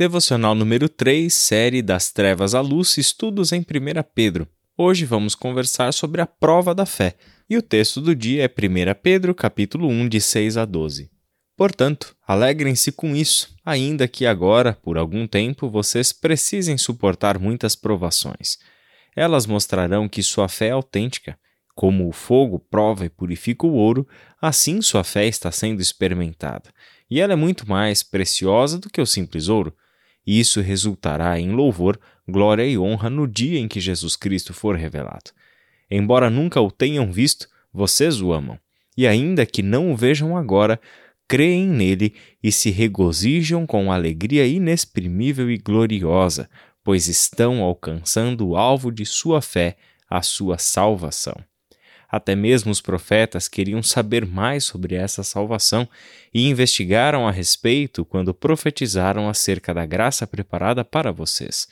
Devocional número 3, série Das Trevas à Luz, estudos em 1 Pedro. Hoje vamos conversar sobre a prova da fé, e o texto do dia é 1 Pedro, capítulo 1, de 6 a 12. Portanto, alegrem-se com isso, ainda que agora, por algum tempo, vocês precisem suportar muitas provações. Elas mostrarão que sua fé é autêntica. Como o fogo prova e purifica o ouro, assim sua fé está sendo experimentada. E ela é muito mais preciosa do que o simples ouro. Isso resultará em louvor, glória e honra no dia em que Jesus Cristo for revelado. Embora nunca o tenham visto, vocês o amam. E ainda que não o vejam agora, creem nele e se regozijam com alegria inexprimível e gloriosa, pois estão alcançando o alvo de sua fé, a sua salvação. Até mesmo os profetas queriam saber mais sobre essa salvação e investigaram a respeito quando profetizaram acerca da graça preparada para vocês.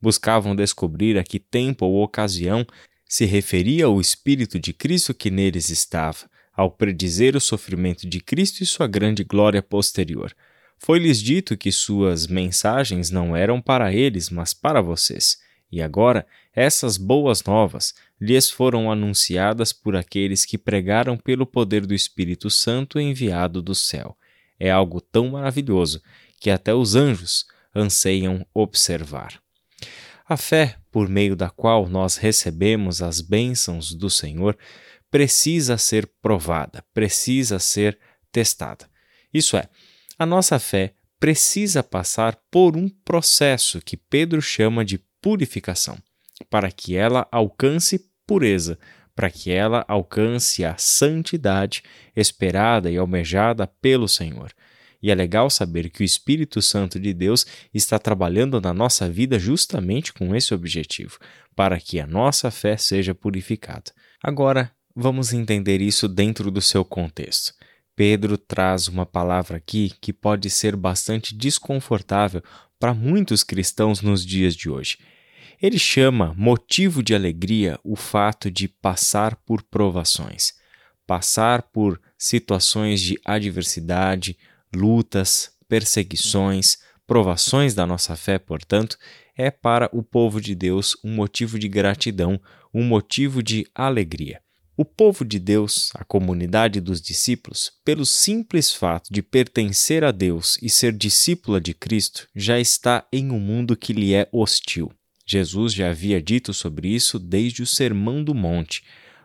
Buscavam descobrir a que tempo ou ocasião se referia o Espírito de Cristo que neles estava, ao predizer o sofrimento de Cristo e sua grande glória posterior. Foi-lhes dito que suas mensagens não eram para eles, mas para vocês. E agora, essas boas novas lhes foram anunciadas por aqueles que pregaram pelo poder do Espírito Santo enviado do céu. É algo tão maravilhoso que até os anjos anseiam observar. A fé, por meio da qual nós recebemos as bênçãos do Senhor, precisa ser provada, precisa ser testada. Isso é, a nossa fé precisa passar por um processo que Pedro chama de purificação, para que ela alcance pureza, para que ela alcance a santidade esperada e almejada pelo Senhor. E é legal saber que o Espírito Santo de Deus está trabalhando na nossa vida justamente com esse objetivo, para que a nossa fé seja purificada. Agora, Vamos entender isso dentro do seu contexto. Pedro traz uma palavra aqui que pode ser bastante desconfortável para muitos cristãos nos dias de hoje. Ele chama motivo de alegria o fato de passar por provações, passar por situações de adversidade, lutas, perseguições, provações da nossa fé, portanto, é para o povo de Deus um motivo de gratidão, um motivo de alegria. O povo de Deus, a comunidade dos discípulos, pelo simples fato de pertencer a Deus e ser discípula de Cristo, já está em um mundo que lhe é hostil. Jesus já havia dito sobre isso desde o Sermão do Monte.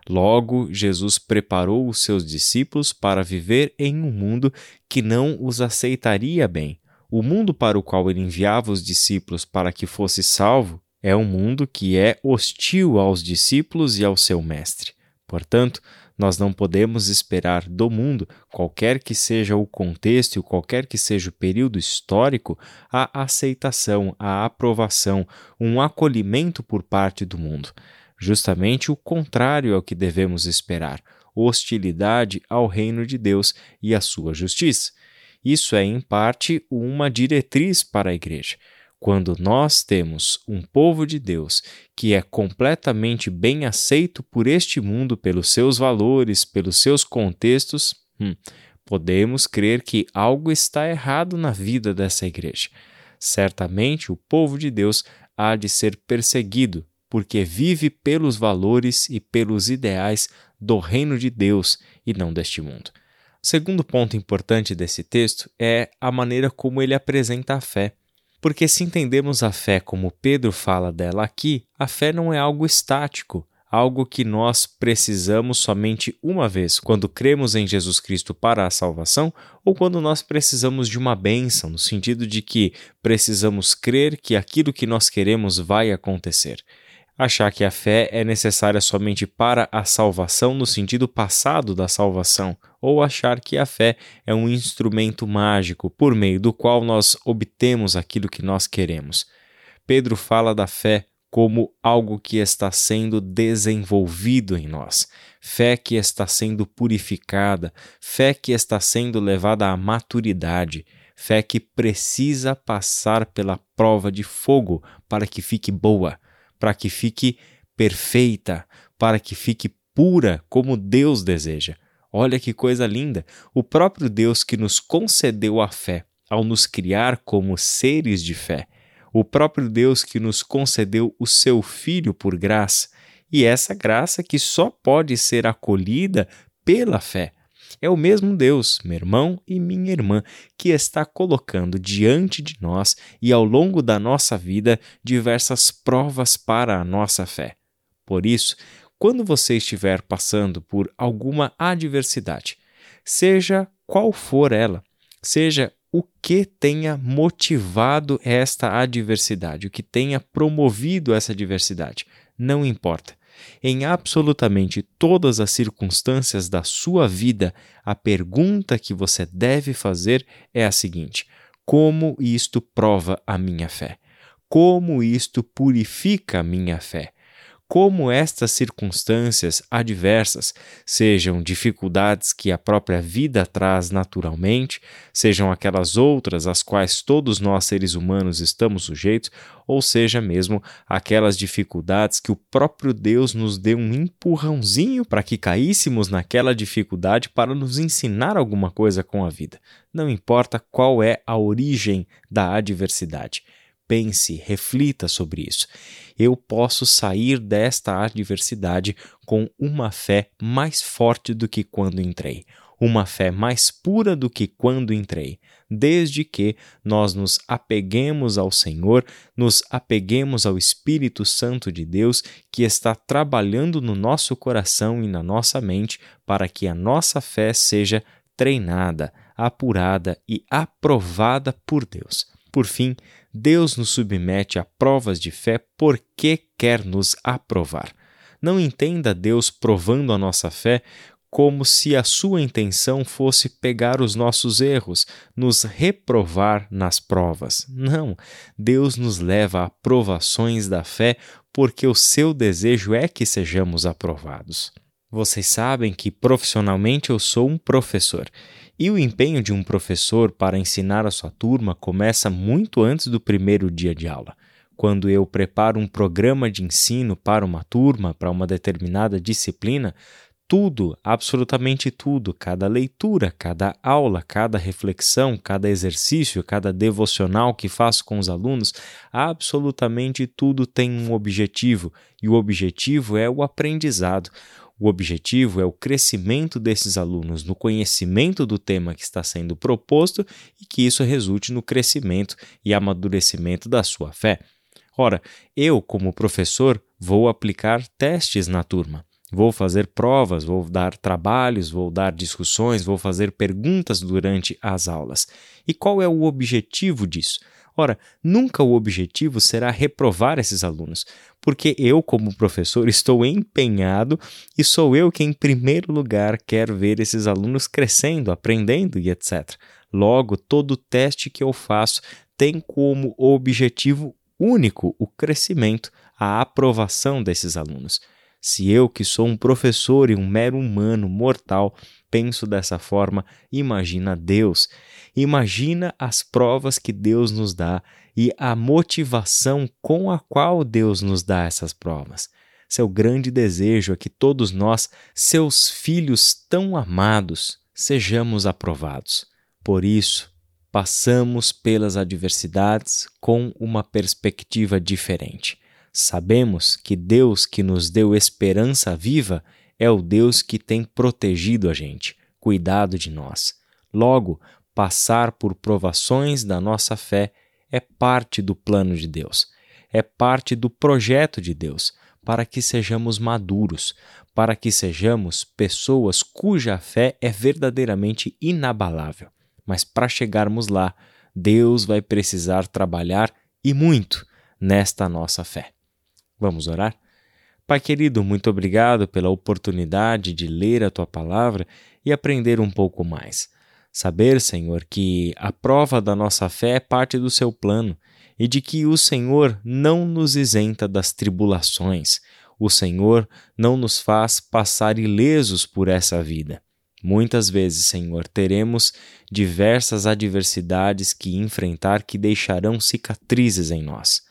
Logo, Jesus preparou os seus discípulos para viver em um mundo que não os aceitaria bem. O mundo para o qual ele enviava os discípulos para que fosse salvo é um mundo que é hostil aos discípulos e ao seu mestre. Portanto, nós não podemos esperar do mundo, qualquer que seja o contexto e qualquer que seja o período histórico, a aceitação, a aprovação, um acolhimento por parte do mundo. Justamente o contrário é o que devemos esperar: hostilidade ao reino de Deus e à sua justiça. Isso é, em parte, uma diretriz para a igreja. Quando nós temos um povo de Deus que é completamente bem aceito por este mundo, pelos seus valores, pelos seus contextos, hum, podemos crer que algo está errado na vida dessa igreja. Certamente o povo de Deus há de ser perseguido, porque vive pelos valores e pelos ideais do reino de Deus e não deste mundo. Segundo ponto importante desse texto é a maneira como ele apresenta a fé. Porque se entendemos a fé como Pedro fala dela aqui, a fé não é algo estático, algo que nós precisamos somente uma vez, quando cremos em Jesus Cristo para a salvação, ou quando nós precisamos de uma bênção, no sentido de que precisamos crer que aquilo que nós queremos vai acontecer achar que a fé é necessária somente para a salvação no sentido passado da salvação, ou achar que a fé é um instrumento mágico por meio do qual nós obtemos aquilo que nós queremos. Pedro fala da fé como algo que está sendo desenvolvido em nós, fé que está sendo purificada, fé que está sendo levada à maturidade, fé que precisa passar pela prova de fogo para que fique boa para que fique perfeita, para que fique pura como Deus deseja. Olha que coisa linda! O próprio Deus que nos concedeu a fé, ao nos criar como seres de fé. O próprio Deus que nos concedeu o seu Filho por graça, e essa graça que só pode ser acolhida pela fé. É o mesmo Deus, meu irmão e minha irmã, que está colocando diante de nós e ao longo da nossa vida diversas provas para a nossa fé. Por isso, quando você estiver passando por alguma adversidade, seja qual for ela, seja o que tenha motivado esta adversidade, o que tenha promovido essa adversidade, não importa. Em absolutamente todas as circunstâncias da sua vida, a pergunta que você deve fazer é a seguinte: como isto prova a minha fé? Como isto purifica a minha fé? Como estas circunstâncias adversas, sejam dificuldades que a própria vida traz naturalmente, sejam aquelas outras às quais todos nós seres humanos estamos sujeitos, ou seja mesmo aquelas dificuldades que o próprio Deus nos deu um empurrãozinho para que caíssemos naquela dificuldade para nos ensinar alguma coisa com a vida. Não importa qual é a origem da adversidade. Pense, reflita sobre isso. Eu posso sair desta adversidade com uma fé mais forte do que quando entrei, uma fé mais pura do que quando entrei, desde que nós nos apeguemos ao Senhor, nos apeguemos ao Espírito Santo de Deus que está trabalhando no nosso coração e na nossa mente para que a nossa fé seja treinada, apurada e aprovada por Deus. Por fim, Deus nos submete a provas de fé porque quer nos aprovar. Não entenda Deus provando a nossa fé como se a sua intenção fosse pegar os nossos erros, nos reprovar nas provas. Não, Deus nos leva a provações da fé porque o seu desejo é que sejamos aprovados. Vocês sabem que profissionalmente eu sou um professor e o empenho de um professor para ensinar a sua turma começa muito antes do primeiro dia de aula. Quando eu preparo um programa de ensino para uma turma, para uma determinada disciplina, tudo, absolutamente tudo, cada leitura, cada aula, cada reflexão, cada exercício, cada devocional que faço com os alunos, absolutamente tudo tem um objetivo, e o objetivo é o aprendizado. O objetivo é o crescimento desses alunos no conhecimento do tema que está sendo proposto e que isso resulte no crescimento e amadurecimento da sua fé. Ora, eu, como professor, vou aplicar testes na turma. Vou fazer provas, vou dar trabalhos, vou dar discussões, vou fazer perguntas durante as aulas. E qual é o objetivo disso? Ora, nunca o objetivo será reprovar esses alunos, porque eu, como professor, estou empenhado e sou eu que, em primeiro lugar, quero ver esses alunos crescendo, aprendendo e etc. Logo, todo teste que eu faço tem como objetivo único o crescimento, a aprovação desses alunos. Se eu, que sou um professor e um mero humano mortal, penso dessa forma, imagina Deus. Imagina as provas que Deus nos dá e a motivação com a qual Deus nos dá essas provas. Seu grande desejo é que todos nós, seus filhos tão amados, sejamos aprovados. Por isso, passamos pelas adversidades com uma perspectiva diferente Sabemos que Deus que nos deu esperança viva é o Deus que tem protegido a gente, cuidado de nós. Logo, passar por provações da nossa fé é parte do plano de Deus, é parte do projeto de Deus para que sejamos maduros, para que sejamos pessoas cuja fé é verdadeiramente inabalável. Mas para chegarmos lá, Deus vai precisar trabalhar e muito nesta nossa fé. Vamos orar? Pai querido, muito obrigado pela oportunidade de ler a tua palavra e aprender um pouco mais. Saber, Senhor, que a prova da nossa fé é parte do seu plano e de que o Senhor não nos isenta das tribulações. O Senhor não nos faz passar ilesos por essa vida. Muitas vezes, Senhor, teremos diversas adversidades que enfrentar que deixarão cicatrizes em nós.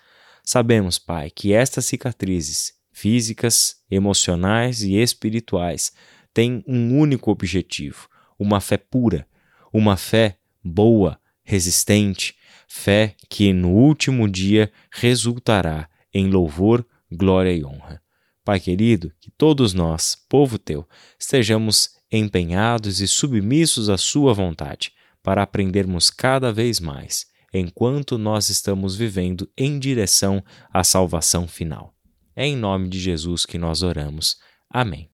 Sabemos, Pai, que estas cicatrizes físicas, emocionais e espirituais têm um único objetivo: uma fé pura, uma fé boa, resistente, fé que no último dia resultará em louvor, glória e honra. Pai querido, que todos nós, povo teu, estejamos empenhados e submissos à Sua vontade, para aprendermos cada vez mais, enquanto nós estamos vivendo em direção à salvação final. É em nome de Jesus que nós oramos. Amém.